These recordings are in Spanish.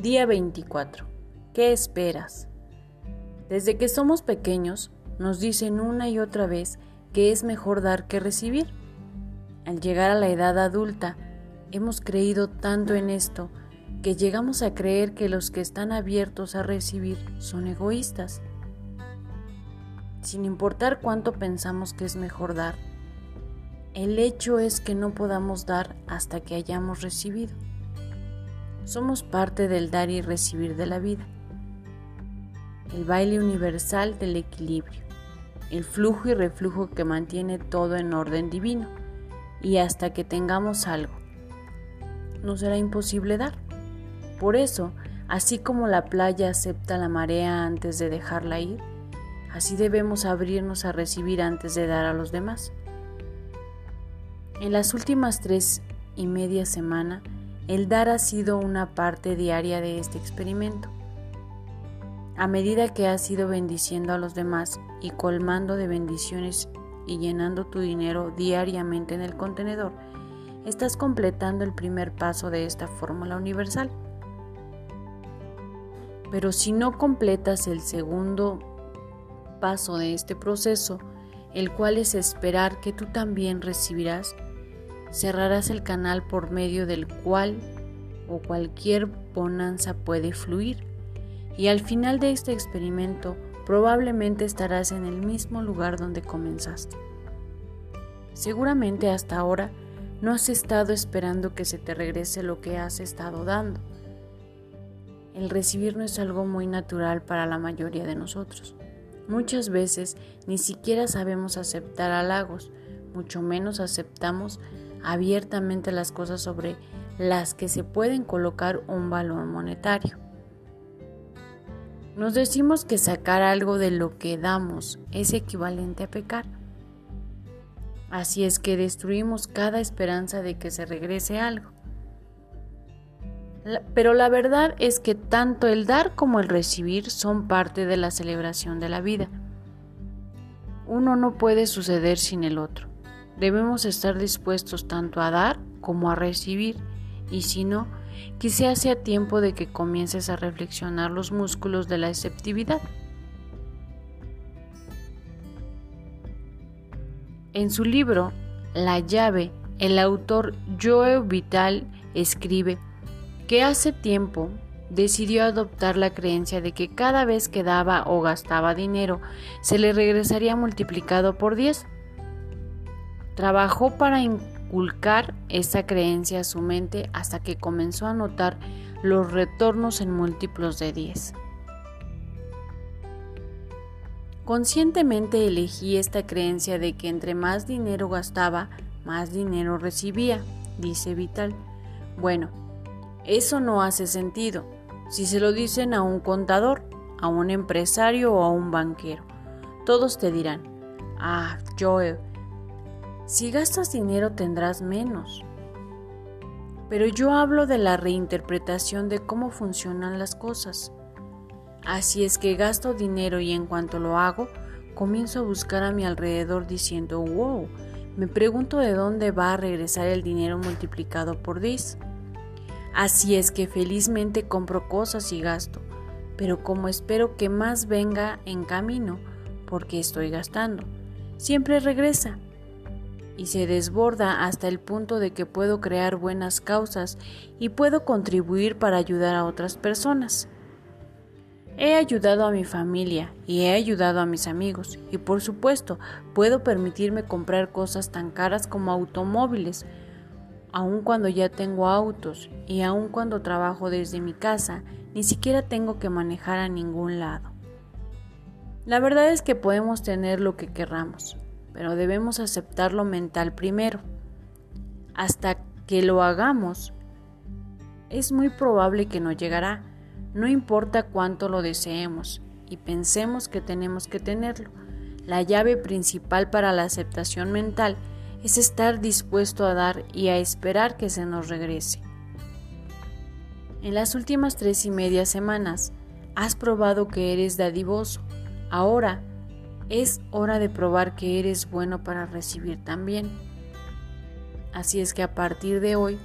Día 24. ¿Qué esperas? Desde que somos pequeños nos dicen una y otra vez que es mejor dar que recibir. Al llegar a la edad adulta, hemos creído tanto en esto que llegamos a creer que los que están abiertos a recibir son egoístas. Sin importar cuánto pensamos que es mejor dar, el hecho es que no podamos dar hasta que hayamos recibido. Somos parte del dar y recibir de la vida el baile universal del equilibrio, el flujo y reflujo que mantiene todo en orden divino, y hasta que tengamos algo, no será imposible dar. Por eso, así como la playa acepta la marea antes de dejarla ir, así debemos abrirnos a recibir antes de dar a los demás. En las últimas tres y media semana, el dar ha sido una parte diaria de este experimento. A medida que has ido bendiciendo a los demás y colmando de bendiciones y llenando tu dinero diariamente en el contenedor, estás completando el primer paso de esta fórmula universal. Pero si no completas el segundo paso de este proceso, el cual es esperar que tú también recibirás, cerrarás el canal por medio del cual o cualquier bonanza puede fluir y al final de este experimento probablemente estarás en el mismo lugar donde comenzaste. Seguramente hasta ahora no has estado esperando que se te regrese lo que has estado dando. El recibir no es algo muy natural para la mayoría de nosotros. Muchas veces ni siquiera sabemos aceptar halagos, mucho menos aceptamos abiertamente las cosas sobre las que se pueden colocar un valor monetario. Nos decimos que sacar algo de lo que damos es equivalente a pecar. Así es que destruimos cada esperanza de que se regrese algo. Pero la verdad es que tanto el dar como el recibir son parte de la celebración de la vida. Uno no puede suceder sin el otro. Debemos estar dispuestos tanto a dar como a recibir y si no, quizá sea tiempo de que comiences a reflexionar los músculos de la exceptividad. En su libro La llave, el autor Joe Vital escribe que hace tiempo decidió adoptar la creencia de que cada vez que daba o gastaba dinero se le regresaría multiplicado por 10. Trabajó para inculcar esa creencia a su mente hasta que comenzó a notar los retornos en múltiplos de 10. Conscientemente elegí esta creencia de que entre más dinero gastaba, más dinero recibía, dice Vital. Bueno, eso no hace sentido si se lo dicen a un contador, a un empresario o a un banquero. Todos te dirán, ah, Joe, si gastas dinero tendrás menos. Pero yo hablo de la reinterpretación de cómo funcionan las cosas. Así es que gasto dinero y en cuanto lo hago, comienzo a buscar a mi alrededor diciendo, wow, me pregunto de dónde va a regresar el dinero multiplicado por 10. Así es que felizmente compro cosas y gasto, pero como espero que más venga en camino, porque estoy gastando, siempre regresa y se desborda hasta el punto de que puedo crear buenas causas y puedo contribuir para ayudar a otras personas. He ayudado a mi familia y he ayudado a mis amigos y por supuesto puedo permitirme comprar cosas tan caras como automóviles, aun cuando ya tengo autos y aun cuando trabajo desde mi casa, ni siquiera tengo que manejar a ningún lado. La verdad es que podemos tener lo que querramos, pero debemos aceptarlo mental primero. Hasta que lo hagamos, es muy probable que no llegará, no importa cuánto lo deseemos y pensemos que tenemos que tenerlo. La llave principal para la aceptación mental es estar dispuesto a dar y a esperar que se nos regrese. En las últimas tres y media semanas has probado que eres dadivoso. Ahora es hora de probar que eres bueno para recibir también. Así es que a partir de hoy,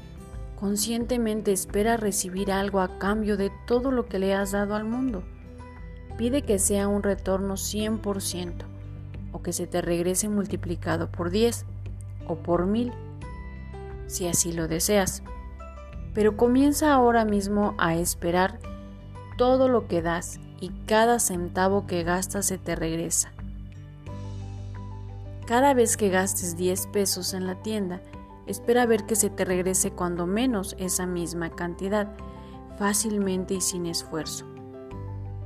Conscientemente espera recibir algo a cambio de todo lo que le has dado al mundo. Pide que sea un retorno 100% o que se te regrese multiplicado por 10 o por 1000, si así lo deseas. Pero comienza ahora mismo a esperar todo lo que das y cada centavo que gastas se te regresa. Cada vez que gastes 10 pesos en la tienda, espera ver que se te regrese cuando menos esa misma cantidad, fácilmente y sin esfuerzo.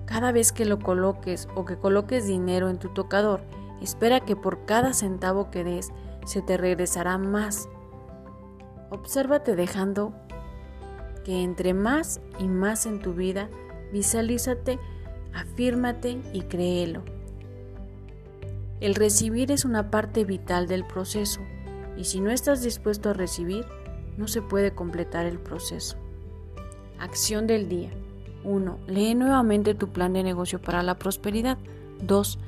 Cada vez que lo coloques o que coloques dinero en tu tocador, espera que por cada centavo que des se te regresará más. Obsérvate dejando que entre más y más en tu vida, visualízate, afírmate y créelo. El recibir es una parte vital del proceso y si no estás dispuesto a recibir, no se puede completar el proceso. Acción del día. 1. Lee nuevamente tu plan de negocio para la prosperidad. 2.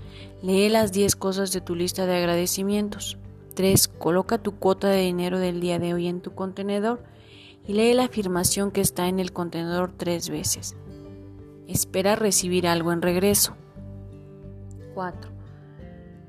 Lee las 10 cosas de tu lista de agradecimientos. 3. Coloca tu cuota de dinero del día de hoy en tu contenedor y lee la afirmación que está en el contenedor tres veces. Espera recibir algo en regreso. 4.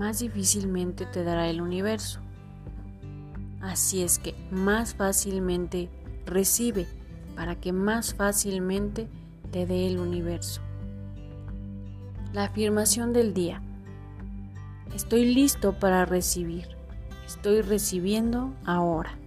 más difícilmente te dará el universo. Así es que más fácilmente recibe para que más fácilmente te dé el universo. La afirmación del día. Estoy listo para recibir. Estoy recibiendo ahora.